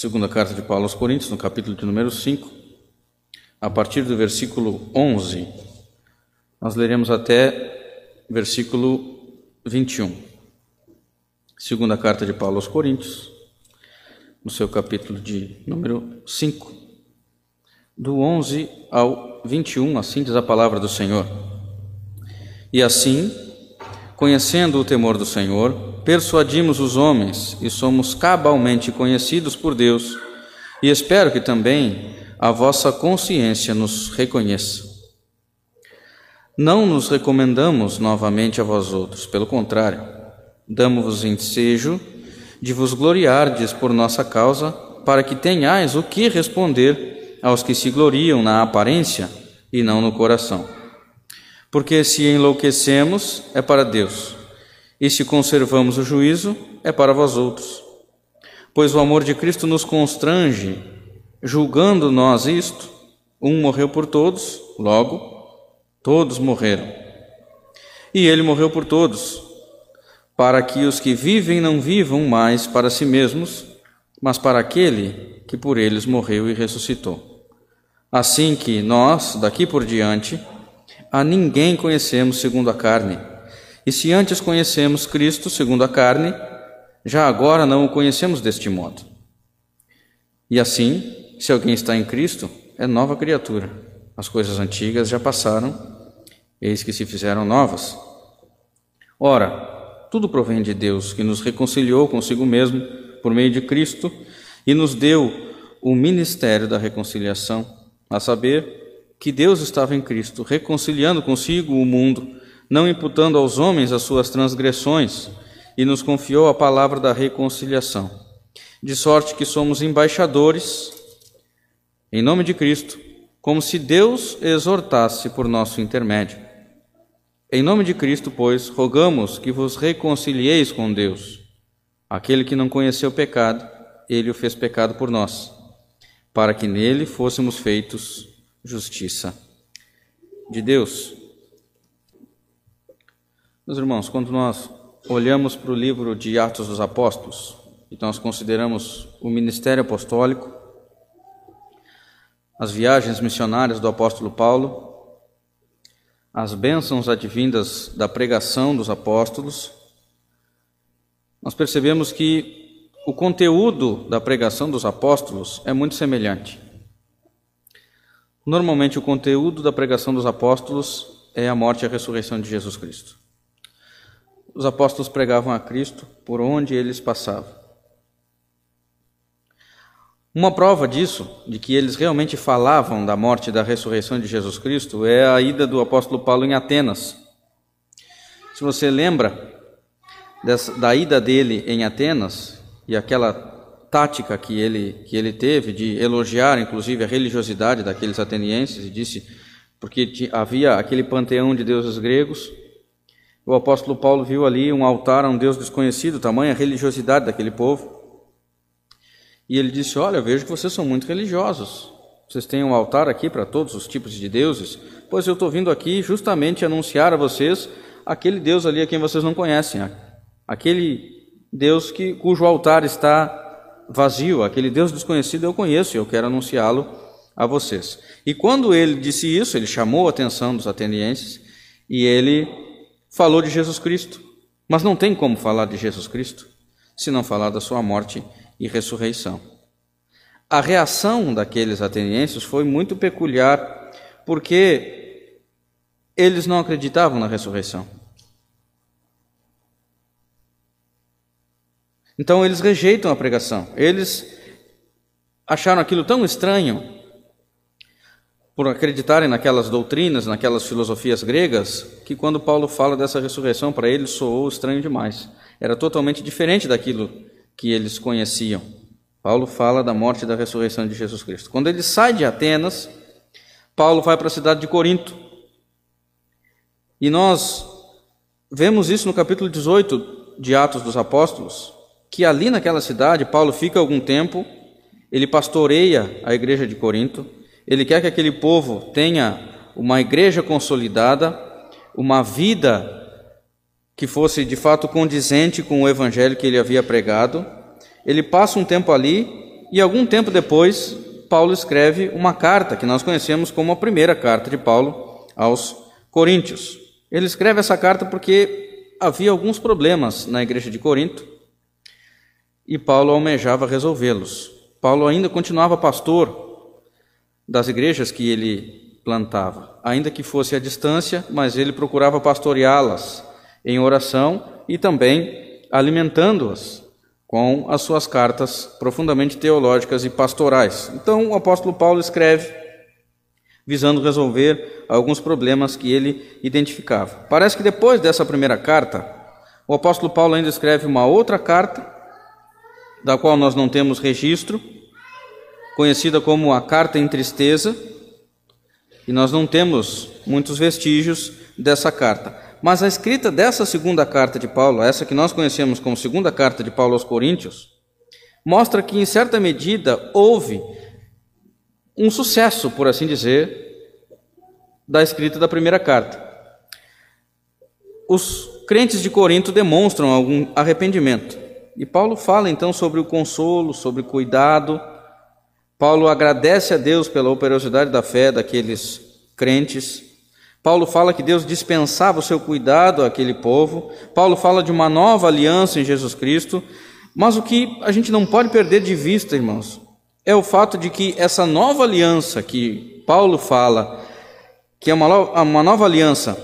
Segunda carta de Paulo aos Coríntios, no capítulo de número 5, a partir do versículo 11, nós leremos até versículo 21. Segunda carta de Paulo aos Coríntios, no seu capítulo de número 5, do 11 ao 21, assim diz a palavra do Senhor. E assim, conhecendo o temor do Senhor, persuadimos os homens e somos cabalmente conhecidos por Deus, e espero que também a vossa consciência nos reconheça. Não nos recomendamos novamente a vós outros, pelo contrário, damos-vos ensejo de vos gloriardes por nossa causa, para que tenhais o que responder aos que se gloriam na aparência e não no coração. Porque se enlouquecemos, é para Deus e se conservamos o juízo, é para vós outros. Pois o amor de Cristo nos constrange, julgando nós isto, um morreu por todos, logo, todos morreram. E ele morreu por todos, para que os que vivem não vivam mais para si mesmos, mas para aquele que por eles morreu e ressuscitou. Assim que nós, daqui por diante, a ninguém conhecemos segundo a carne. E se antes conhecemos Cristo segundo a carne, já agora não o conhecemos deste modo. E assim, se alguém está em Cristo, é nova criatura. As coisas antigas já passaram, eis que se fizeram novas. Ora, tudo provém de Deus, que nos reconciliou consigo mesmo por meio de Cristo e nos deu o ministério da reconciliação, a saber que Deus estava em Cristo, reconciliando consigo o mundo não imputando aos homens as suas transgressões, e nos confiou a palavra da reconciliação. De sorte que somos embaixadores, em nome de Cristo, como se Deus exortasse por nosso intermédio. Em nome de Cristo, pois, rogamos que vos reconcilieis com Deus. Aquele que não conheceu pecado, ele o fez pecado por nós, para que nele fôssemos feitos justiça de Deus. Meus irmãos, quando nós olhamos para o livro de Atos dos Apóstolos e nós consideramos o ministério apostólico, as viagens missionárias do apóstolo Paulo, as bênçãos advindas da pregação dos apóstolos, nós percebemos que o conteúdo da pregação dos apóstolos é muito semelhante. Normalmente, o conteúdo da pregação dos apóstolos é a morte e a ressurreição de Jesus Cristo os apóstolos pregavam a Cristo por onde eles passavam. Uma prova disso, de que eles realmente falavam da morte e da ressurreição de Jesus Cristo, é a ida do apóstolo Paulo em Atenas. Se você lembra dessa, da ida dele em Atenas e aquela tática que ele, que ele teve de elogiar, inclusive, a religiosidade daqueles atenienses, e disse, porque havia aquele panteão de deuses gregos, o apóstolo Paulo viu ali um altar a um Deus desconhecido, tamanha religiosidade daquele povo. E ele disse: Olha, eu vejo que vocês são muito religiosos. Vocês têm um altar aqui para todos os tipos de deuses. Pois eu estou vindo aqui justamente anunciar a vocês aquele Deus ali a quem vocês não conhecem. Aquele Deus que, cujo altar está vazio, aquele Deus desconhecido eu conheço e eu quero anunciá-lo a vocês. E quando ele disse isso, ele chamou a atenção dos atenienses e ele falou de Jesus Cristo, mas não tem como falar de Jesus Cristo se não falar da sua morte e ressurreição. A reação daqueles atenienses foi muito peculiar, porque eles não acreditavam na ressurreição. Então eles rejeitam a pregação. Eles acharam aquilo tão estranho por acreditarem naquelas doutrinas, naquelas filosofias gregas, que quando Paulo fala dessa ressurreição, para eles soou estranho demais. Era totalmente diferente daquilo que eles conheciam. Paulo fala da morte e da ressurreição de Jesus Cristo. Quando ele sai de Atenas, Paulo vai para a cidade de Corinto. E nós vemos isso no capítulo 18 de Atos dos Apóstolos, que ali naquela cidade Paulo fica algum tempo, ele pastoreia a igreja de Corinto, ele quer que aquele povo tenha uma igreja consolidada, uma vida que fosse de fato condizente com o evangelho que ele havia pregado. Ele passa um tempo ali e algum tempo depois, Paulo escreve uma carta que nós conhecemos como a primeira carta de Paulo aos Coríntios. Ele escreve essa carta porque havia alguns problemas na igreja de Corinto e Paulo almejava resolvê-los. Paulo ainda continuava pastor das igrejas que ele plantava, ainda que fosse à distância, mas ele procurava pastoreá-las em oração e também alimentando-as com as suas cartas profundamente teológicas e pastorais. Então, o apóstolo Paulo escreve visando resolver alguns problemas que ele identificava. Parece que depois dessa primeira carta, o apóstolo Paulo ainda escreve uma outra carta, da qual nós não temos registro, conhecida como a Carta em Tristeza, e nós não temos muitos vestígios dessa carta. Mas a escrita dessa segunda carta de Paulo, essa que nós conhecemos como segunda carta de Paulo aos Coríntios, mostra que, em certa medida, houve um sucesso, por assim dizer, da escrita da primeira carta. Os crentes de Corinto demonstram algum arrependimento. E Paulo fala então sobre o consolo, sobre o cuidado. Paulo agradece a Deus pela operosidade da fé daqueles crentes. Paulo fala que Deus dispensava o seu cuidado àquele povo. Paulo fala de uma nova aliança em Jesus Cristo. Mas o que a gente não pode perder de vista, irmãos, é o fato de que essa nova aliança que Paulo fala, que é uma, nova aliança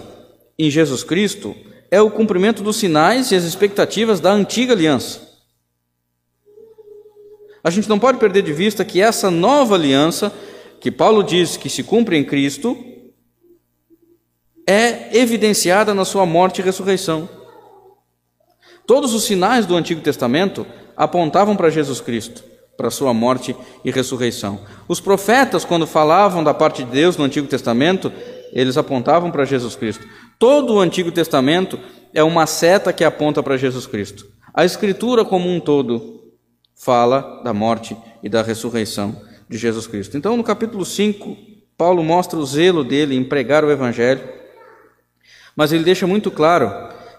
em Jesus Cristo, é o cumprimento dos sinais e as expectativas da antiga aliança. A gente não pode perder de vista que essa nova aliança, que Paulo diz que se cumpre em Cristo, é evidenciada na sua morte e ressurreição. Todos os sinais do Antigo Testamento apontavam para Jesus Cristo, para sua morte e ressurreição. Os profetas, quando falavam da parte de Deus no Antigo Testamento, eles apontavam para Jesus Cristo. Todo o Antigo Testamento é uma seta que aponta para Jesus Cristo. A Escritura como um todo fala da morte e da ressurreição de Jesus Cristo. Então, no capítulo 5, Paulo mostra o zelo dele em pregar o Evangelho mas ele deixa muito claro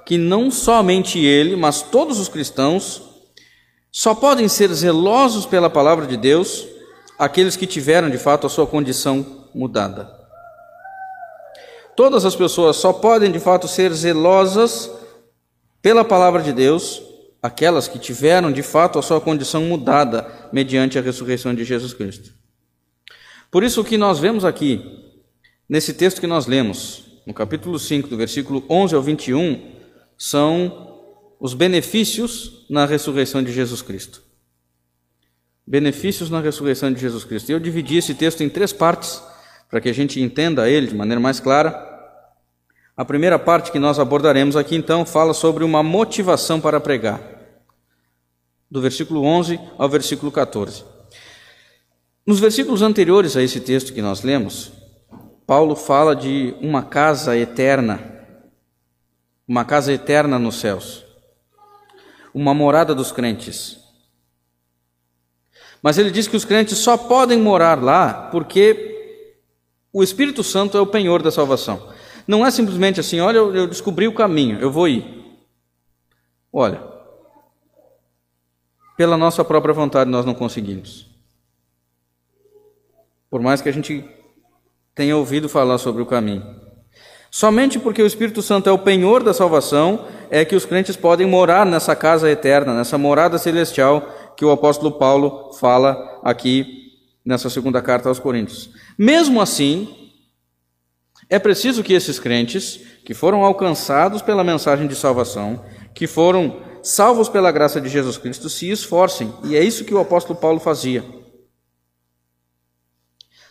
que não somente ele, mas todos os cristãos só podem ser zelosos pela palavra de Deus aqueles que tiveram de fato a sua condição mudada. Todas as pessoas só podem de fato ser zelosas pela palavra de Deus aquelas que tiveram de fato a sua condição mudada mediante a ressurreição de Jesus Cristo. Por isso o que nós vemos aqui nesse texto que nós lemos, no capítulo 5, do versículo 11 ao 21, são os benefícios na ressurreição de Jesus Cristo. Benefícios na ressurreição de Jesus Cristo. Eu dividi esse texto em três partes, para que a gente entenda ele de maneira mais clara. A primeira parte que nós abordaremos aqui, então, fala sobre uma motivação para pregar, do versículo 11 ao versículo 14. Nos versículos anteriores a esse texto que nós lemos, Paulo fala de uma casa eterna, uma casa eterna nos céus, uma morada dos crentes. Mas ele diz que os crentes só podem morar lá porque o Espírito Santo é o penhor da salvação. Não é simplesmente assim, olha, eu descobri o caminho, eu vou ir. Olha, pela nossa própria vontade nós não conseguimos. Por mais que a gente tenha ouvido falar sobre o caminho. Somente porque o Espírito Santo é o penhor da salvação é que os crentes podem morar nessa casa eterna, nessa morada celestial que o apóstolo Paulo fala aqui nessa segunda carta aos Coríntios. Mesmo assim, é preciso que esses crentes, que foram alcançados pela mensagem de salvação, que foram salvos pela graça de Jesus Cristo, se esforcem, e é isso que o apóstolo Paulo fazia.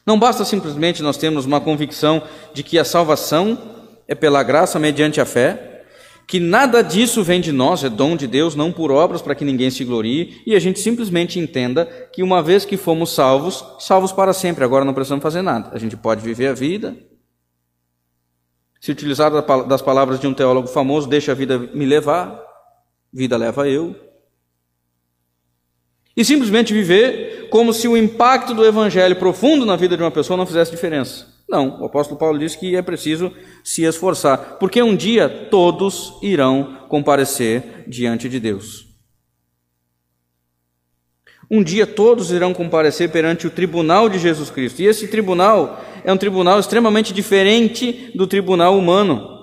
Não basta simplesmente nós termos uma convicção de que a salvação é pela graça mediante a fé, que nada disso vem de nós, é dom de Deus, não por obras para que ninguém se glorie, e a gente simplesmente entenda que uma vez que fomos salvos, salvos para sempre, agora não precisamos fazer nada. A gente pode viver a vida. Se utilizar das palavras de um teólogo famoso, deixa a vida me levar, vida leva eu. E simplesmente viver como se o impacto do evangelho profundo na vida de uma pessoa não fizesse diferença. Não, o apóstolo Paulo diz que é preciso se esforçar, porque um dia todos irão comparecer diante de Deus. Um dia todos irão comparecer perante o tribunal de Jesus Cristo. E esse tribunal é um tribunal extremamente diferente do tribunal humano.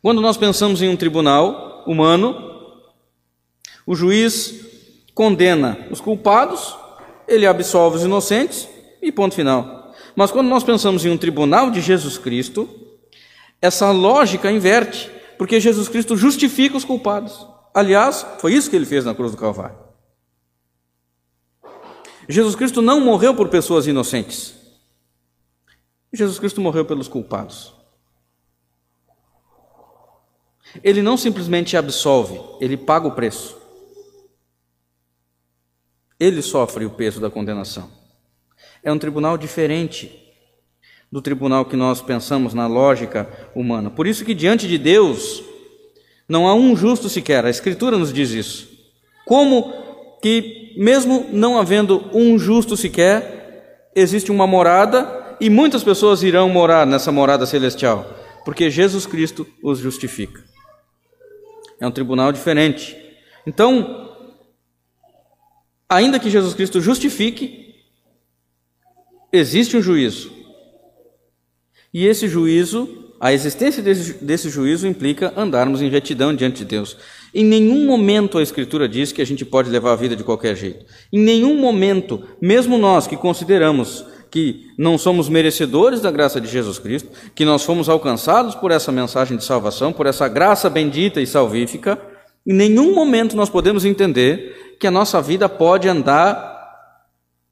Quando nós pensamos em um tribunal humano, o juiz condena os culpados, ele absolve os inocentes e ponto final. Mas quando nós pensamos em um tribunal de Jesus Cristo, essa lógica inverte, porque Jesus Cristo justifica os culpados. Aliás, foi isso que ele fez na cruz do Calvário. Jesus Cristo não morreu por pessoas inocentes. Jesus Cristo morreu pelos culpados. Ele não simplesmente absolve, ele paga o preço. Ele sofre o peso da condenação. É um tribunal diferente do tribunal que nós pensamos na lógica humana. Por isso que diante de Deus não há um justo sequer. A Escritura nos diz isso. Como que mesmo não havendo um justo sequer, existe uma morada e muitas pessoas irão morar nessa morada celestial, porque Jesus Cristo os justifica. É um tribunal diferente. Então, ainda que Jesus Cristo justifique, existe um juízo. E esse juízo, a existência desse, desse, juízo implica andarmos em retidão diante de Deus. Em nenhum momento a Escritura diz que a gente pode levar a vida de qualquer jeito. Em nenhum momento, mesmo nós que consideramos que não somos merecedores da graça de Jesus Cristo, que nós fomos alcançados por essa mensagem de salvação, por essa graça bendita e salvífica, em nenhum momento nós podemos entender que a nossa vida pode andar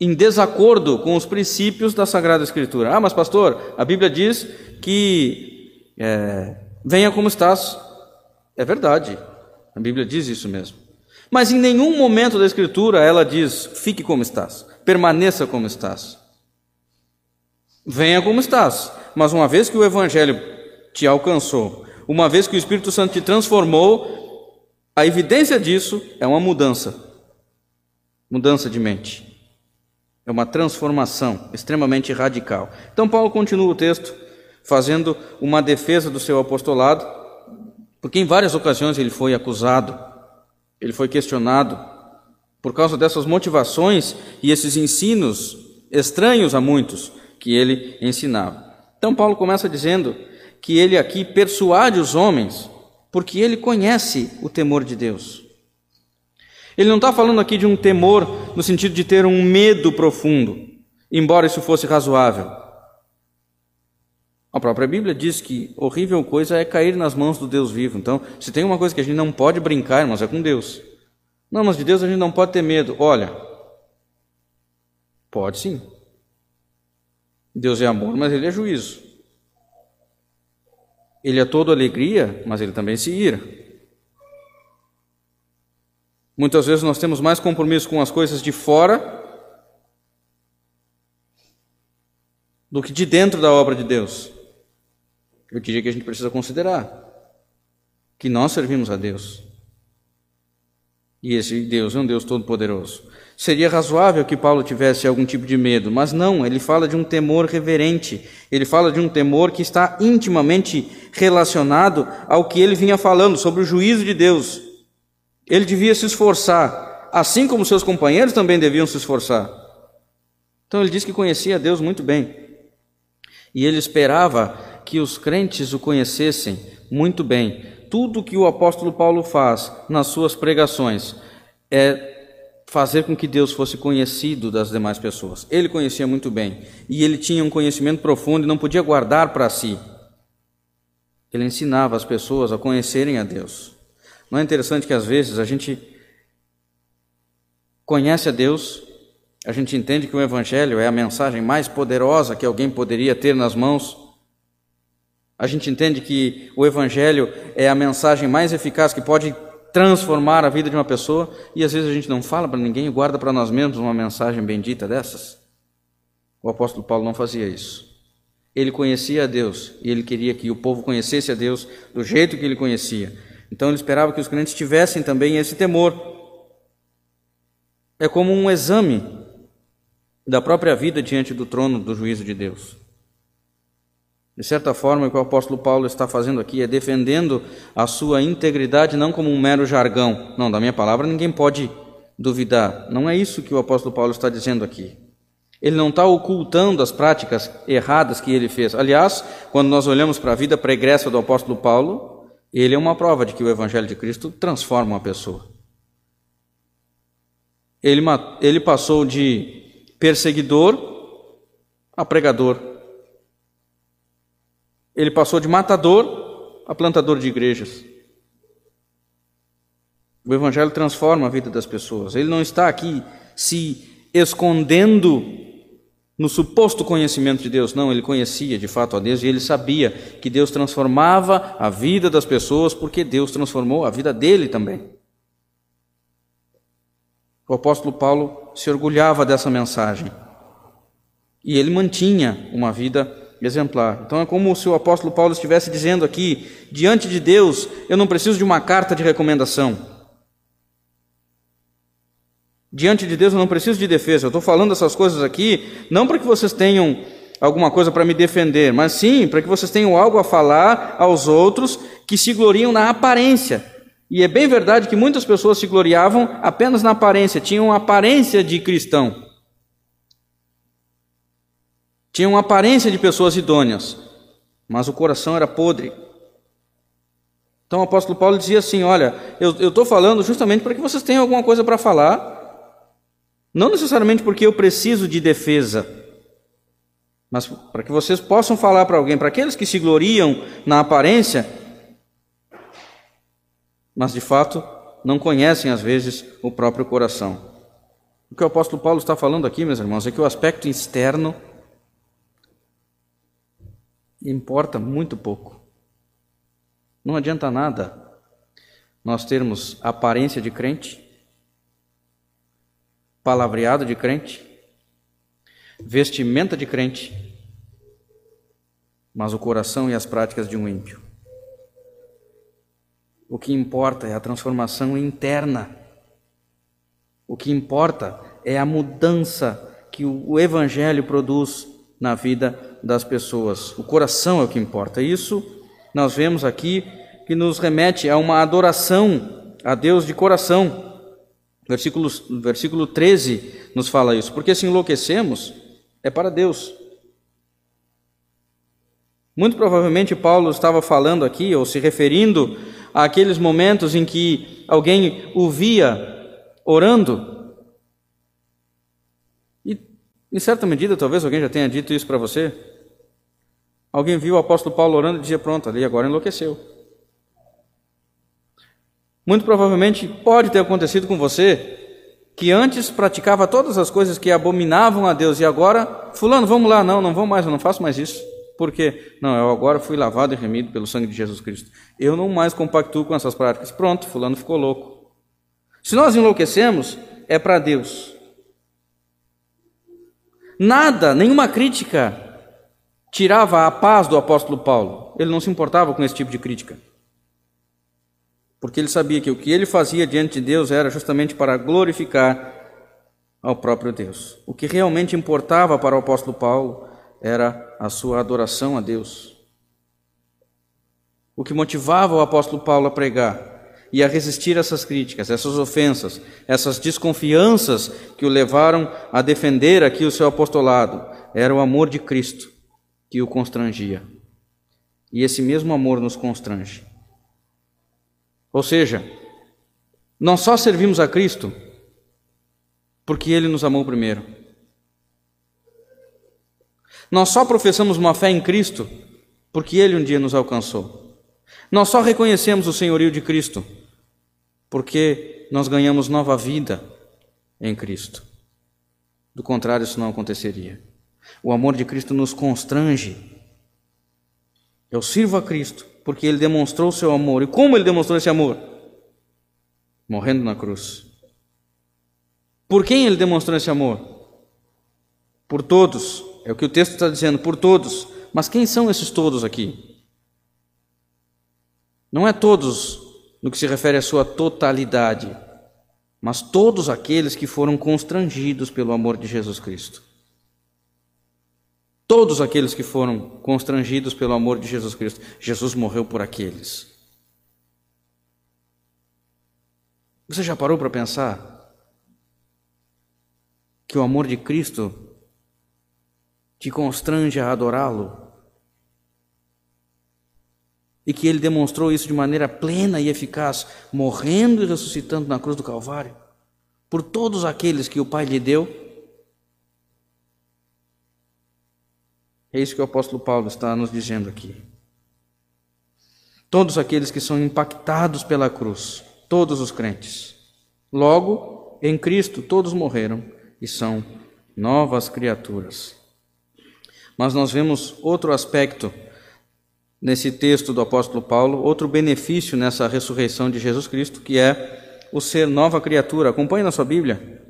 em desacordo com os princípios da Sagrada Escritura. Ah, mas pastor, a Bíblia diz que é, venha como estás. É verdade, a Bíblia diz isso mesmo. Mas em nenhum momento da Escritura ela diz fique como estás, permaneça como estás. Venha como estás. Mas uma vez que o Evangelho te alcançou, uma vez que o Espírito Santo te transformou, a evidência disso é uma mudança mudança de mente. É uma transformação extremamente radical. Então, Paulo continua o texto fazendo uma defesa do seu apostolado, porque em várias ocasiões ele foi acusado, ele foi questionado por causa dessas motivações e esses ensinos estranhos a muitos que ele ensinava. Então, Paulo começa dizendo que ele aqui persuade os homens porque ele conhece o temor de Deus. Ele não está falando aqui de um temor no sentido de ter um medo profundo, embora isso fosse razoável. A própria Bíblia diz que horrível coisa é cair nas mãos do Deus vivo. Então, se tem uma coisa que a gente não pode brincar, irmãos, é com Deus. Não, mas de Deus a gente não pode ter medo. Olha, pode sim. Deus é amor, mas ele é juízo. Ele é todo alegria, mas ele também se ira. Muitas vezes nós temos mais compromisso com as coisas de fora do que de dentro da obra de Deus. Eu diria que a gente precisa considerar que nós servimos a Deus. E esse Deus é um Deus todo-poderoso. Seria razoável que Paulo tivesse algum tipo de medo, mas não, ele fala de um temor reverente, ele fala de um temor que está intimamente relacionado ao que ele vinha falando sobre o juízo de Deus. Ele devia se esforçar, assim como seus companheiros também deviam se esforçar. Então ele diz que conhecia Deus muito bem. E ele esperava que os crentes o conhecessem muito bem. Tudo que o apóstolo Paulo faz nas suas pregações é fazer com que Deus fosse conhecido das demais pessoas. Ele conhecia muito bem e ele tinha um conhecimento profundo e não podia guardar para si. Ele ensinava as pessoas a conhecerem a Deus. Não é interessante que às vezes a gente conhece a Deus, a gente entende que o Evangelho é a mensagem mais poderosa que alguém poderia ter nas mãos. A gente entende que o Evangelho é a mensagem mais eficaz que pode transformar a vida de uma pessoa e às vezes a gente não fala para ninguém e guarda para nós mesmos uma mensagem bendita dessas. O apóstolo Paulo não fazia isso. Ele conhecia a Deus e ele queria que o povo conhecesse a Deus do jeito que ele conhecia. Então ele esperava que os crentes tivessem também esse temor. É como um exame da própria vida diante do trono do juízo de Deus. De certa forma, o que o apóstolo Paulo está fazendo aqui é defendendo a sua integridade não como um mero jargão. Não, da minha palavra ninguém pode duvidar. Não é isso que o apóstolo Paulo está dizendo aqui. Ele não está ocultando as práticas erradas que ele fez. Aliás, quando nós olhamos para a vida pregressa do apóstolo Paulo, ele é uma prova de que o evangelho de Cristo transforma uma pessoa. Ele, ele passou de perseguidor a pregador. Ele passou de matador a plantador de igrejas. O Evangelho transforma a vida das pessoas. Ele não está aqui se escondendo no suposto conhecimento de Deus. Não, ele conhecia de fato a Deus e ele sabia que Deus transformava a vida das pessoas porque Deus transformou a vida dele também. O apóstolo Paulo se orgulhava dessa mensagem e ele mantinha uma vida exemplar. Então é como se o apóstolo Paulo estivesse dizendo aqui: diante de Deus, eu não preciso de uma carta de recomendação. Diante de Deus eu não preciso de defesa. Eu estou falando essas coisas aqui não para que vocês tenham alguma coisa para me defender, mas sim para que vocês tenham algo a falar aos outros que se gloriam na aparência. E é bem verdade que muitas pessoas se gloriavam apenas na aparência, tinham aparência de cristão. Tinham aparência de pessoas idôneas, mas o coração era podre. Então o apóstolo Paulo dizia assim: Olha, eu estou falando justamente para que vocês tenham alguma coisa para falar, não necessariamente porque eu preciso de defesa, mas para que vocês possam falar para alguém, para aqueles que se gloriam na aparência, mas de fato não conhecem às vezes o próprio coração. O que o apóstolo Paulo está falando aqui, meus irmãos, é que o aspecto externo importa muito pouco. Não adianta nada nós termos aparência de crente palavreado de crente, vestimenta de crente, mas o coração e as práticas de um ímpio. O que importa é a transformação interna. O que importa é a mudança que o Evangelho produz na vida das pessoas. O coração é o que importa. Isso nós vemos aqui que nos remete a uma adoração a Deus de coração. Versículo, versículo 13 nos fala isso. Porque se enlouquecemos, é para Deus. Muito provavelmente Paulo estava falando aqui, ou se referindo àqueles momentos em que alguém o via orando. E, em certa medida, talvez alguém já tenha dito isso para você. Alguém viu o apóstolo Paulo orando e dizia: Pronto, ali agora enlouqueceu. Muito provavelmente pode ter acontecido com você que antes praticava todas as coisas que abominavam a Deus e agora, fulano, vamos lá, não, não vou mais, eu não faço mais isso. Por quê? Não, eu agora fui lavado e remido pelo sangue de Jesus Cristo. Eu não mais compactuo com essas práticas. Pronto, fulano ficou louco. Se nós enlouquecemos, é para Deus. Nada, nenhuma crítica tirava a paz do apóstolo Paulo. Ele não se importava com esse tipo de crítica porque ele sabia que o que ele fazia diante de Deus era justamente para glorificar ao próprio Deus. O que realmente importava para o apóstolo Paulo era a sua adoração a Deus. O que motivava o apóstolo Paulo a pregar e a resistir essas críticas, essas ofensas, essas desconfianças que o levaram a defender aqui o seu apostolado, era o amor de Cristo que o constrangia. E esse mesmo amor nos constrange. Ou seja, nós só servimos a Cristo porque Ele nos amou primeiro. Nós só professamos uma fé em Cristo porque Ele um dia nos alcançou. Nós só reconhecemos o senhorio de Cristo porque nós ganhamos nova vida em Cristo. Do contrário, isso não aconteceria. O amor de Cristo nos constrange. Eu sirvo a Cristo porque ele demonstrou o seu amor. E como ele demonstrou esse amor? Morrendo na cruz. Por quem ele demonstrou esse amor? Por todos. É o que o texto está dizendo, por todos. Mas quem são esses todos aqui? Não é todos no que se refere à sua totalidade, mas todos aqueles que foram constrangidos pelo amor de Jesus Cristo. Todos aqueles que foram constrangidos pelo amor de Jesus Cristo, Jesus morreu por aqueles. Você já parou para pensar que o amor de Cristo te constrange a adorá-lo? E que ele demonstrou isso de maneira plena e eficaz, morrendo e ressuscitando na cruz do Calvário, por todos aqueles que o Pai lhe deu. É isso que o apóstolo Paulo está nos dizendo aqui. Todos aqueles que são impactados pela cruz, todos os crentes. Logo, em Cristo, todos morreram e são novas criaturas. Mas nós vemos outro aspecto nesse texto do apóstolo Paulo, outro benefício nessa ressurreição de Jesus Cristo, que é o ser nova criatura. Acompanhe na sua Bíblia,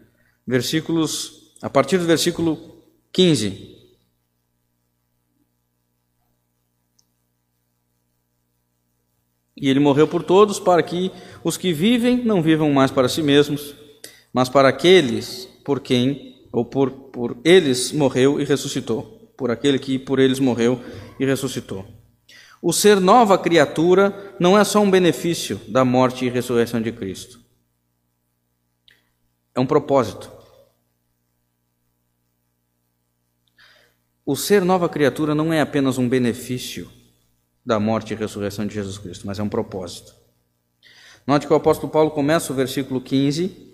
versículos, a partir do versículo 15. E ele morreu por todos, para que os que vivem não vivam mais para si mesmos, mas para aqueles por quem, ou por, por eles, morreu e ressuscitou. Por aquele que por eles morreu e ressuscitou. O ser nova criatura não é só um benefício da morte e ressurreição de Cristo. É um propósito. O ser nova criatura não é apenas um benefício da morte e ressurreição de Jesus Cristo, mas é um propósito. Note que o apóstolo Paulo começa o versículo 15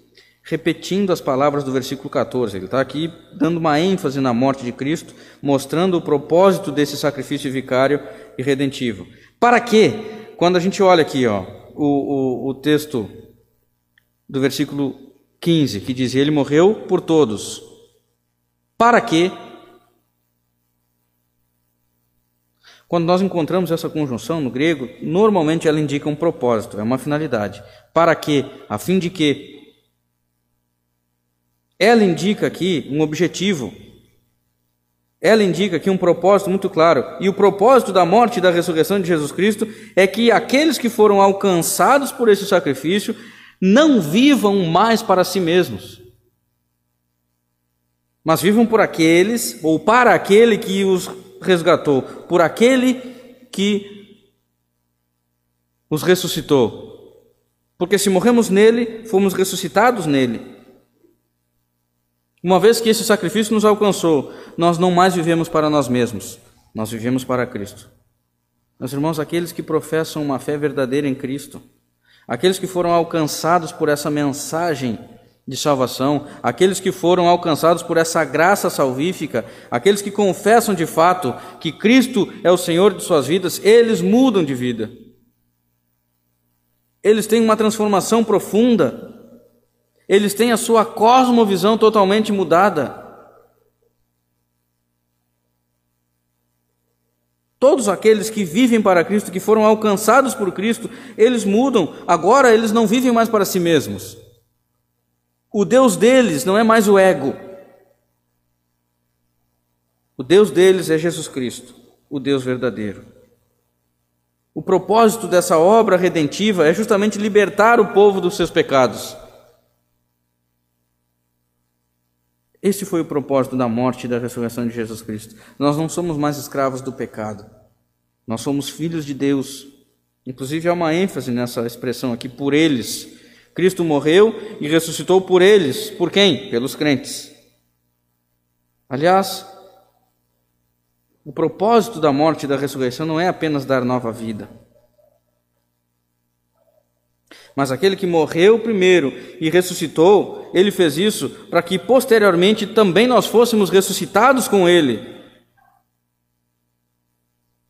repetindo as palavras do versículo 14. Ele está aqui dando uma ênfase na morte de Cristo, mostrando o propósito desse sacrifício vicário e redentivo. Para quê? Quando a gente olha aqui, ó, o, o, o texto do versículo 15, que diz: Ele morreu por todos. Para quê? Quando nós encontramos essa conjunção no grego, normalmente ela indica um propósito, é uma finalidade. Para quê? A fim de quê? Ela indica aqui um objetivo. Ela indica aqui um propósito muito claro. E o propósito da morte e da ressurreição de Jesus Cristo é que aqueles que foram alcançados por esse sacrifício não vivam mais para si mesmos, mas vivam por aqueles, ou para aquele que os resgatou, por aquele que os ressuscitou. Porque se morremos nele, fomos ressuscitados nele. Uma vez que esse sacrifício nos alcançou, nós não mais vivemos para nós mesmos, nós vivemos para Cristo. Meus irmãos, aqueles que professam uma fé verdadeira em Cristo, aqueles que foram alcançados por essa mensagem de salvação, aqueles que foram alcançados por essa graça salvífica, aqueles que confessam de fato que Cristo é o Senhor de suas vidas, eles mudam de vida. Eles têm uma transformação profunda eles têm a sua cosmovisão totalmente mudada. Todos aqueles que vivem para Cristo, que foram alcançados por Cristo, eles mudam. Agora eles não vivem mais para si mesmos. O Deus deles não é mais o ego. O Deus deles é Jesus Cristo, o Deus verdadeiro. O propósito dessa obra redentiva é justamente libertar o povo dos seus pecados. Esse foi o propósito da morte e da ressurreição de Jesus Cristo. Nós não somos mais escravos do pecado. Nós somos filhos de Deus. Inclusive há uma ênfase nessa expressão aqui, por eles. Cristo morreu e ressuscitou por eles. Por quem? Pelos crentes. Aliás, o propósito da morte e da ressurreição não é apenas dar nova vida. Mas aquele que morreu primeiro e ressuscitou, ele fez isso para que posteriormente também nós fôssemos ressuscitados com ele.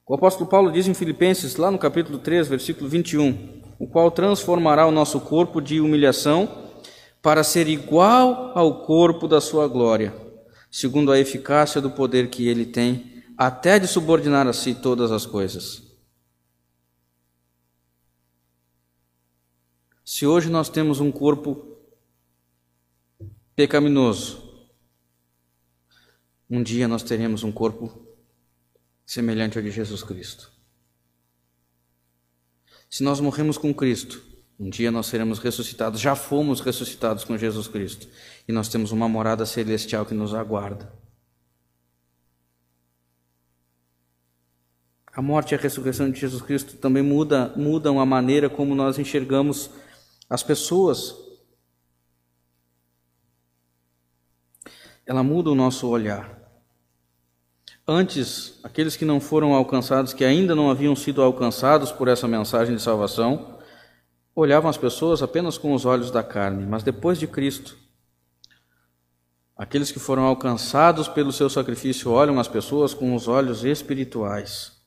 O apóstolo Paulo diz em Filipenses, lá no capítulo 3, versículo 21, o qual transformará o nosso corpo de humilhação para ser igual ao corpo da sua glória, segundo a eficácia do poder que ele tem, até de subordinar a si todas as coisas. Se hoje nós temos um corpo pecaminoso, um dia nós teremos um corpo semelhante ao de Jesus Cristo. Se nós morremos com Cristo, um dia nós seremos ressuscitados, já fomos ressuscitados com Jesus Cristo, e nós temos uma morada celestial que nos aguarda. A morte e a ressurreição de Jesus Cristo também muda, mudam a maneira como nós enxergamos as pessoas. ela muda o nosso olhar. Antes, aqueles que não foram alcançados, que ainda não haviam sido alcançados por essa mensagem de salvação, olhavam as pessoas apenas com os olhos da carne, mas depois de Cristo, aqueles que foram alcançados pelo seu sacrifício olham as pessoas com os olhos espirituais.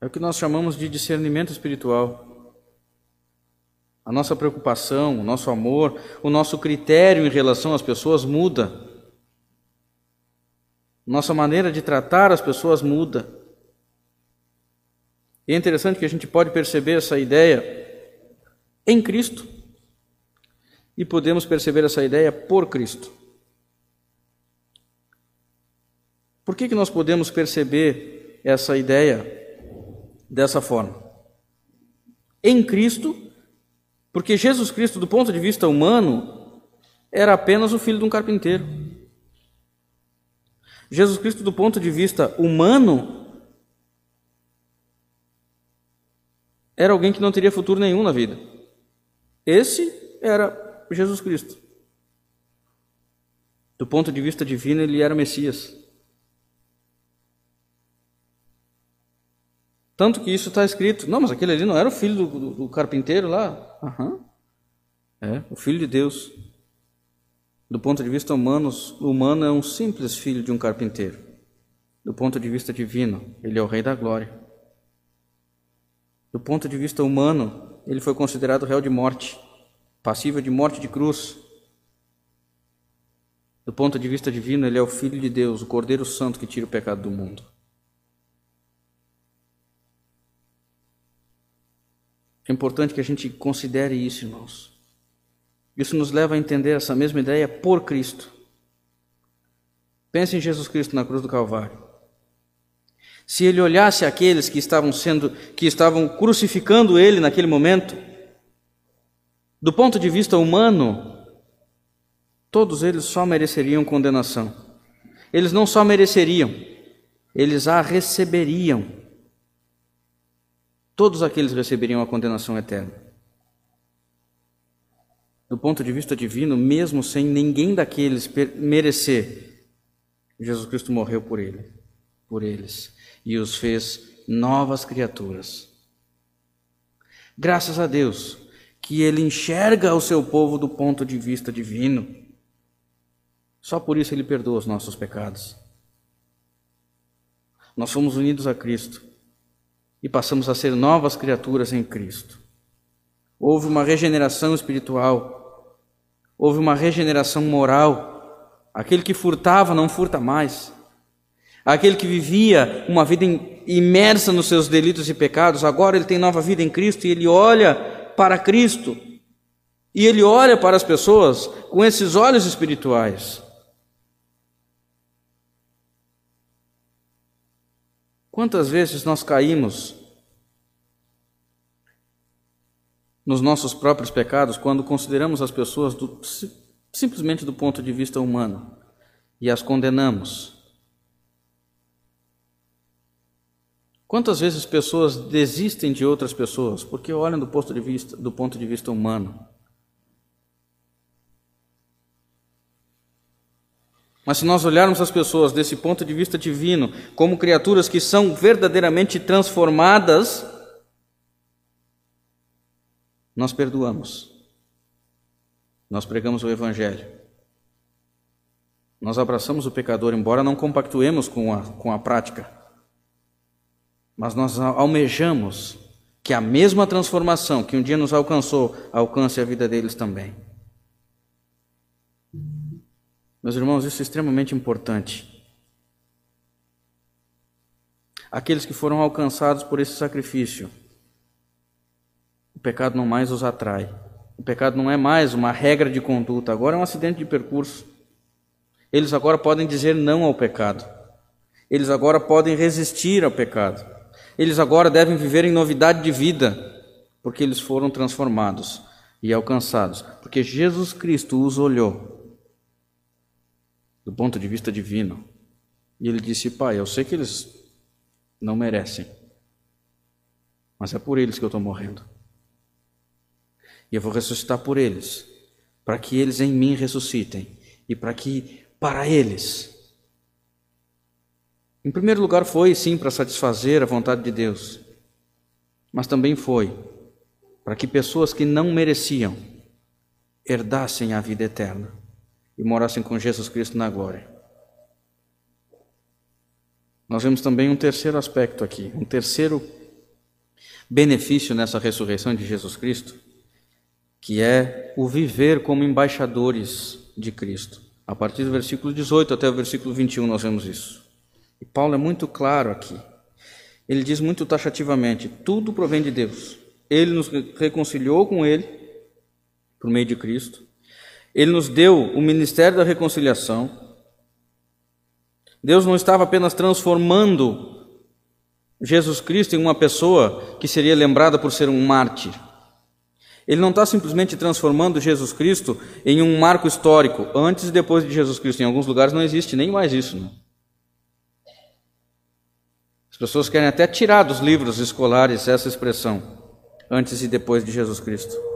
É o que nós chamamos de discernimento espiritual. A nossa preocupação, o nosso amor, o nosso critério em relação às pessoas muda. Nossa maneira de tratar as pessoas muda. E é interessante que a gente pode perceber essa ideia em Cristo e podemos perceber essa ideia por Cristo. Por que, que nós podemos perceber essa ideia dessa forma? Em Cristo porque Jesus Cristo, do ponto de vista humano, era apenas o filho de um carpinteiro. Jesus Cristo, do ponto de vista humano, era alguém que não teria futuro nenhum na vida. Esse era Jesus Cristo. Do ponto de vista divino, ele era Messias. Tanto que isso está escrito. Não, mas aquele ali não era o filho do, do, do carpinteiro lá? Uhum. É, o filho de Deus. Do ponto de vista humano, o humano é um simples filho de um carpinteiro. Do ponto de vista divino, ele é o rei da glória. Do ponto de vista humano, ele foi considerado réu de morte, passível de morte de cruz. Do ponto de vista divino, ele é o filho de Deus, o Cordeiro Santo que tira o pecado do mundo. É importante que a gente considere isso, irmãos. Isso nos leva a entender essa mesma ideia por Cristo. Pense em Jesus Cristo na cruz do Calvário. Se ele olhasse aqueles que estavam sendo, que estavam crucificando ele naquele momento, do ponto de vista humano, todos eles só mereceriam condenação. Eles não só mereceriam, eles a receberiam todos aqueles receberiam a condenação eterna. Do ponto de vista divino, mesmo sem ninguém daqueles merecer, Jesus Cristo morreu por ele, por eles, e os fez novas criaturas. Graças a Deus que ele enxerga o seu povo do ponto de vista divino. Só por isso ele perdoa os nossos pecados. Nós fomos unidos a Cristo e passamos a ser novas criaturas em Cristo. Houve uma regeneração espiritual, houve uma regeneração moral. Aquele que furtava não furta mais. Aquele que vivia uma vida imersa nos seus delitos e pecados, agora ele tem nova vida em Cristo e ele olha para Cristo. E ele olha para as pessoas com esses olhos espirituais. Quantas vezes nós caímos nos nossos próprios pecados quando consideramos as pessoas do, simplesmente do ponto de vista humano e as condenamos? Quantas vezes pessoas desistem de outras pessoas porque olham do ponto de vista, do ponto de vista humano? Mas se nós olharmos as pessoas desse ponto de vista divino, como criaturas que são verdadeiramente transformadas, nós perdoamos. Nós pregamos o Evangelho. Nós abraçamos o pecador, embora não compactuemos com a, com a prática. Mas nós almejamos que a mesma transformação que um dia nos alcançou alcance a vida deles também. Meus irmãos, isso é extremamente importante. Aqueles que foram alcançados por esse sacrifício, o pecado não mais os atrai. O pecado não é mais uma regra de conduta, agora é um acidente de percurso. Eles agora podem dizer não ao pecado. Eles agora podem resistir ao pecado. Eles agora devem viver em novidade de vida, porque eles foram transformados e alcançados, porque Jesus Cristo os olhou do ponto de vista divino. E ele disse: Pai, eu sei que eles não merecem, mas é por eles que eu estou morrendo. E eu vou ressuscitar por eles, para que eles em mim ressuscitem e para que para eles em primeiro lugar foi sim para satisfazer a vontade de Deus, mas também foi para que pessoas que não mereciam herdassem a vida eterna e morassem com Jesus Cristo na glória. Nós vemos também um terceiro aspecto aqui, um terceiro benefício nessa ressurreição de Jesus Cristo, que é o viver como embaixadores de Cristo. A partir do versículo 18 até o versículo 21 nós vemos isso. E Paulo é muito claro aqui. Ele diz muito taxativamente: tudo provém de Deus. Ele nos reconciliou com Ele por meio de Cristo. Ele nos deu o ministério da reconciliação. Deus não estava apenas transformando Jesus Cristo em uma pessoa que seria lembrada por ser um mártir. Ele não está simplesmente transformando Jesus Cristo em um marco histórico, antes e depois de Jesus Cristo. Em alguns lugares não existe nem mais isso. Né? As pessoas querem até tirar dos livros escolares essa expressão, antes e depois de Jesus Cristo.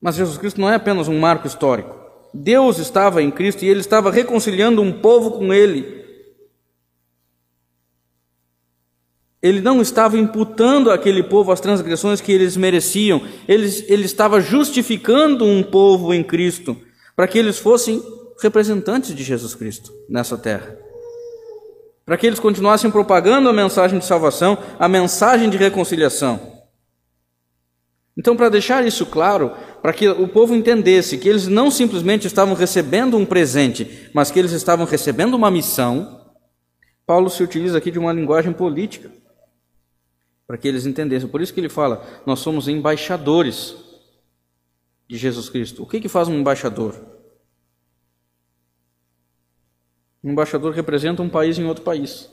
Mas Jesus Cristo não é apenas um marco histórico. Deus estava em Cristo e ele estava reconciliando um povo com ele. Ele não estava imputando àquele povo as transgressões que eles mereciam, ele, ele estava justificando um povo em Cristo, para que eles fossem representantes de Jesus Cristo nessa terra. Para que eles continuassem propagando a mensagem de salvação, a mensagem de reconciliação. Então, para deixar isso claro, para que o povo entendesse que eles não simplesmente estavam recebendo um presente, mas que eles estavam recebendo uma missão, Paulo se utiliza aqui de uma linguagem política, para que eles entendessem. Por isso que ele fala: nós somos embaixadores de Jesus Cristo. O que, que faz um embaixador? Um embaixador representa um país em outro país.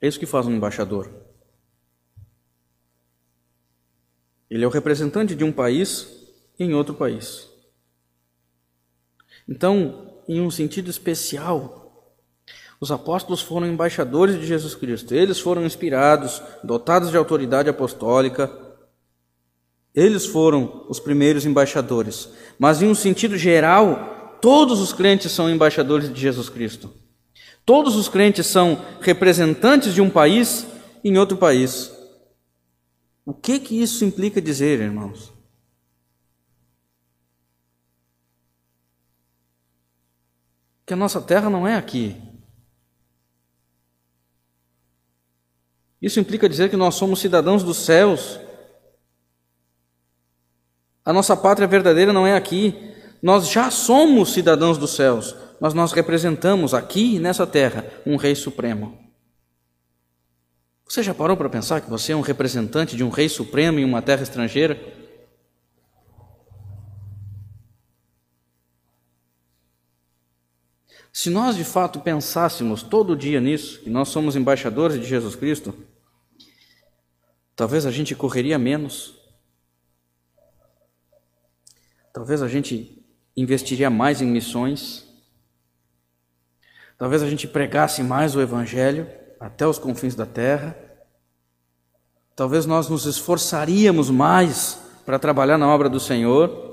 É isso que faz um embaixador. Ele é o representante de um país em outro país. Então, em um sentido especial, os apóstolos foram embaixadores de Jesus Cristo. Eles foram inspirados, dotados de autoridade apostólica. Eles foram os primeiros embaixadores. Mas, em um sentido geral, todos os crentes são embaixadores de Jesus Cristo. Todos os crentes são representantes de um país em outro país. O que que isso implica dizer, irmãos? Que a nossa terra não é aqui. Isso implica dizer que nós somos cidadãos dos céus. A nossa pátria verdadeira não é aqui. Nós já somos cidadãos dos céus mas nós representamos aqui nessa terra um Rei Supremo. Você já parou para pensar que você é um representante de um Rei Supremo em uma terra estrangeira? Se nós de fato pensássemos todo dia nisso, que nós somos embaixadores de Jesus Cristo, talvez a gente correria menos, talvez a gente investiria mais em missões, Talvez a gente pregasse mais o Evangelho até os confins da terra. Talvez nós nos esforçaríamos mais para trabalhar na obra do Senhor.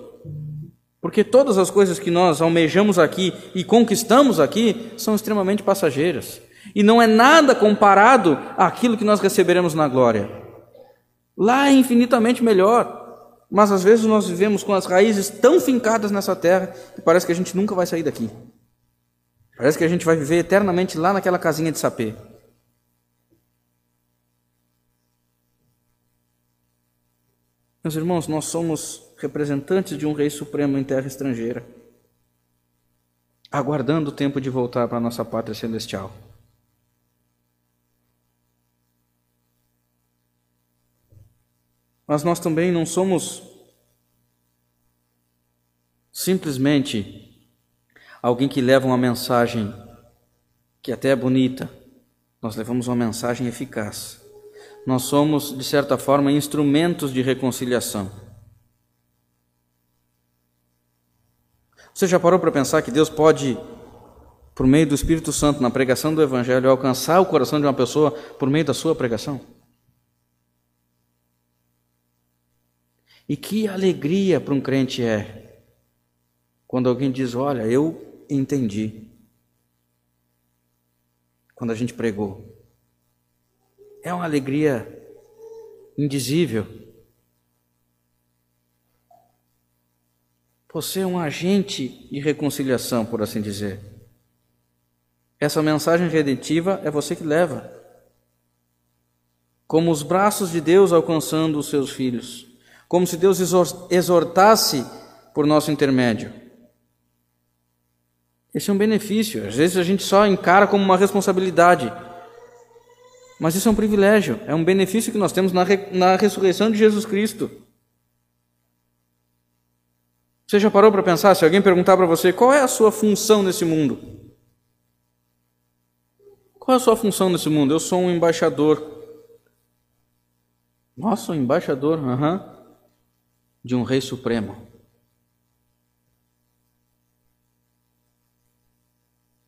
Porque todas as coisas que nós almejamos aqui e conquistamos aqui são extremamente passageiras. E não é nada comparado àquilo que nós receberemos na glória. Lá é infinitamente melhor. Mas às vezes nós vivemos com as raízes tão fincadas nessa terra que parece que a gente nunca vai sair daqui. Parece que a gente vai viver eternamente lá naquela casinha de sapê. Meus irmãos, nós somos representantes de um Rei Supremo em terra estrangeira, aguardando o tempo de voltar para a nossa pátria celestial. Mas nós também não somos simplesmente alguém que leva uma mensagem que até é bonita, nós levamos uma mensagem eficaz. Nós somos, de certa forma, instrumentos de reconciliação. Você já parou para pensar que Deus pode, por meio do Espírito Santo, na pregação do Evangelho, alcançar o coração de uma pessoa por meio da sua pregação? E que alegria para um crente é quando alguém diz: Olha, eu entendi. Quando a gente pregou. É uma alegria indizível. Você é um agente de reconciliação, por assim dizer. Essa mensagem redentiva é você que leva. Como os braços de Deus alcançando os seus filhos. Como se Deus exortasse por nosso intermédio. Esse é um benefício. Às vezes a gente só encara como uma responsabilidade. Mas isso é um privilégio, é um benefício que nós temos na, na ressurreição de Jesus Cristo. Você já parou para pensar, se alguém perguntar para você qual é a sua função nesse mundo? Qual é a sua função nesse mundo? Eu sou um embaixador. Nossa, um embaixador, uhum, de um rei supremo.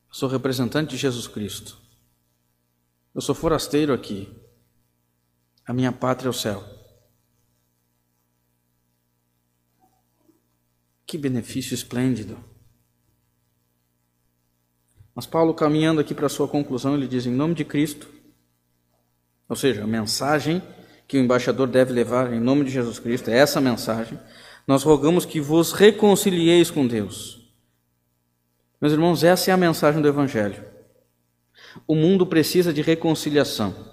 Sou representante de Jesus Cristo. Eu sou forasteiro aqui. A minha pátria é o céu. Que benefício esplêndido. Mas Paulo, caminhando aqui para a sua conclusão, ele diz: em nome de Cristo, ou seja, a mensagem que o embaixador deve levar em nome de Jesus Cristo, é essa mensagem, nós rogamos que vos reconcilieis com Deus. Meus irmãos, essa é a mensagem do Evangelho. O mundo precisa de reconciliação.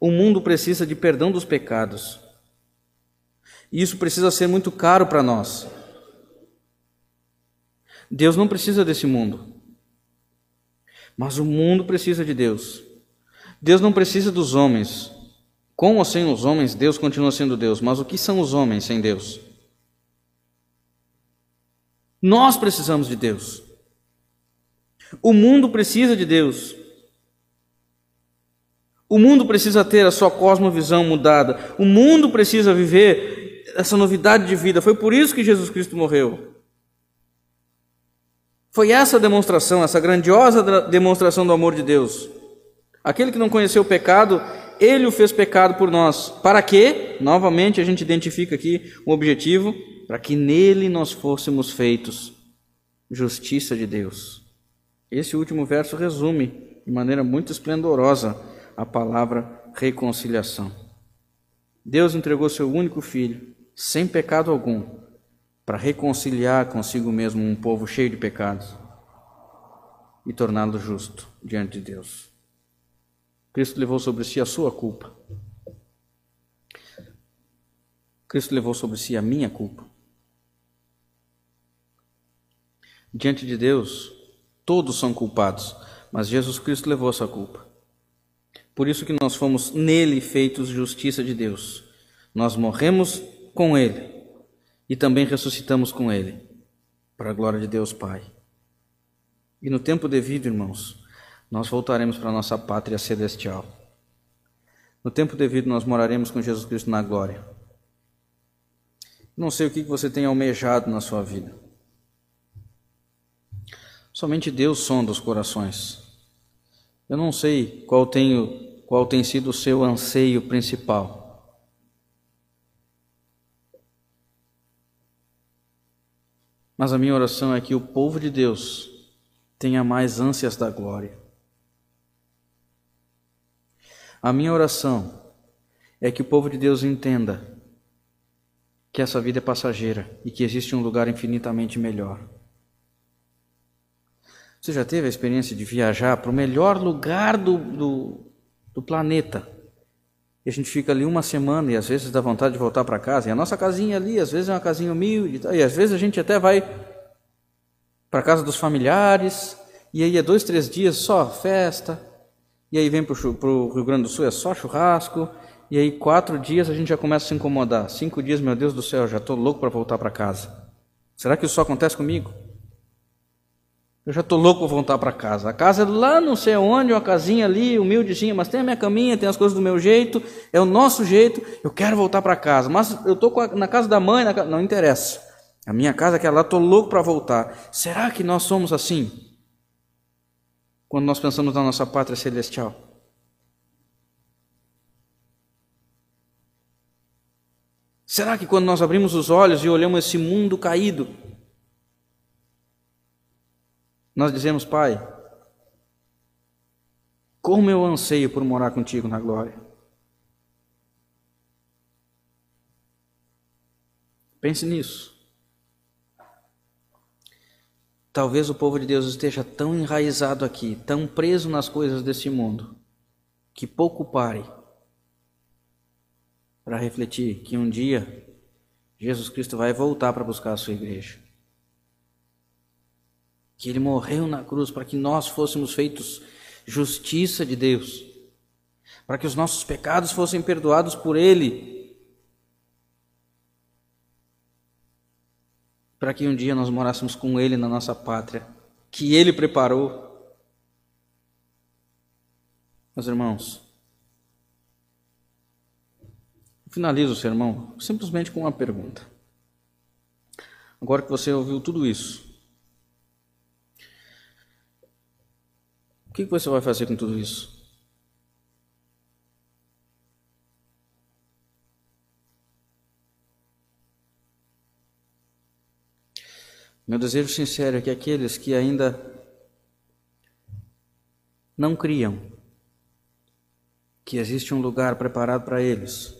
O mundo precisa de perdão dos pecados. E isso precisa ser muito caro para nós. Deus não precisa desse mundo. Mas o mundo precisa de Deus. Deus não precisa dos homens. Com ou sem os homens, Deus continua sendo Deus. Mas o que são os homens sem Deus? Nós precisamos de Deus. O mundo precisa de Deus. O mundo precisa ter a sua cosmovisão mudada. O mundo precisa viver essa novidade de vida. Foi por isso que Jesus Cristo morreu. Foi essa demonstração, essa grandiosa demonstração do amor de Deus. Aquele que não conheceu o pecado, ele o fez pecado por nós. Para quê? Novamente a gente identifica aqui o objetivo, para que nele nós fôssemos feitos justiça de Deus. Esse último verso resume de maneira muito esplendorosa a palavra reconciliação. Deus entregou seu único filho, sem pecado algum, para reconciliar consigo mesmo um povo cheio de pecados e torná-lo justo diante de Deus. Cristo levou sobre si a sua culpa. Cristo levou sobre si a minha culpa. Diante de Deus, Todos são culpados, mas Jesus Cristo levou essa culpa. Por isso que nós fomos nele feitos justiça de Deus. Nós morremos com ele e também ressuscitamos com ele, para a glória de Deus Pai. E no tempo devido, irmãos, nós voltaremos para a nossa pátria celestial. No tempo devido, nós moraremos com Jesus Cristo na glória. Não sei o que você tem almejado na sua vida. Somente Deus sonda os corações. Eu não sei qual, tenho, qual tem sido o seu anseio principal. Mas a minha oração é que o povo de Deus tenha mais ânsias da glória. A minha oração é que o povo de Deus entenda que essa vida é passageira e que existe um lugar infinitamente melhor. Você já teve a experiência de viajar para o melhor lugar do, do, do, planeta? E a gente fica ali uma semana e às vezes dá vontade de voltar para casa. E a nossa casinha ali, às vezes é uma casinha humilde. E às vezes a gente até vai para casa dos familiares. E aí é dois, três dias só festa. E aí vem para o Rio Grande do Sul, é só churrasco. E aí quatro dias a gente já começa a se incomodar. Cinco dias, meu Deus do céu, já estou louco para voltar para casa. Será que isso só acontece comigo? Eu já estou louco para voltar para casa. A casa é lá não sei onde, uma casinha ali, humildezinha, mas tem a minha caminha, tem as coisas do meu jeito, é o nosso jeito. Eu quero voltar para casa, mas eu estou na casa da mãe, não interessa. A minha casa é aquela lá, estou louco para voltar. Será que nós somos assim? Quando nós pensamos na nossa pátria celestial? Será que quando nós abrimos os olhos e olhamos esse mundo caído, nós dizemos, Pai, como eu anseio por morar contigo na glória? Pense nisso. Talvez o povo de Deus esteja tão enraizado aqui, tão preso nas coisas desse mundo, que pouco pare para refletir que um dia Jesus Cristo vai voltar para buscar a sua igreja. Que ele morreu na cruz para que nós fôssemos feitos justiça de Deus, para que os nossos pecados fossem perdoados por ele. Para que um dia nós morássemos com ele na nossa pátria, que ele preparou. Meus irmãos, finalizo o sermão simplesmente com uma pergunta. Agora que você ouviu tudo isso, que você vai fazer com tudo isso? Meu desejo sincero é que aqueles que ainda não criam que existe um lugar preparado para eles,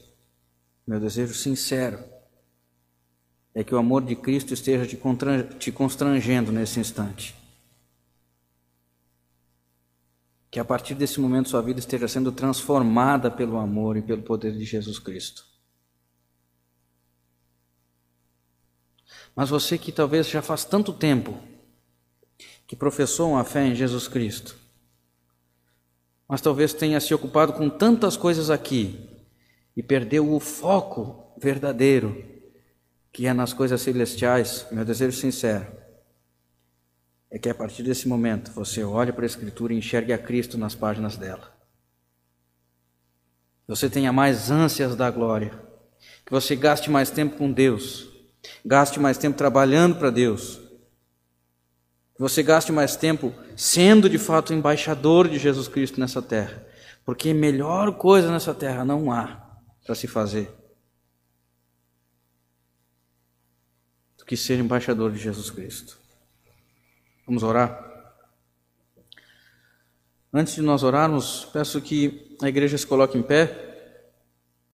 meu desejo sincero é que o amor de Cristo esteja te constrangendo nesse instante. Que a partir desse momento sua vida esteja sendo transformada pelo amor e pelo poder de Jesus Cristo. Mas você que talvez já faz tanto tempo que professou uma fé em Jesus Cristo, mas talvez tenha se ocupado com tantas coisas aqui e perdeu o foco verdadeiro, que é nas coisas celestiais, meu desejo sincero é que a partir desse momento você olhe para a Escritura e enxergue a Cristo nas páginas dela. Você tenha mais ânsias da glória, que você gaste mais tempo com Deus, gaste mais tempo trabalhando para Deus, que você gaste mais tempo sendo de fato embaixador de Jesus Cristo nessa terra, porque melhor coisa nessa terra não há para se fazer do que ser embaixador de Jesus Cristo. Vamos orar? Antes de nós orarmos, peço que a igreja se coloque em pé.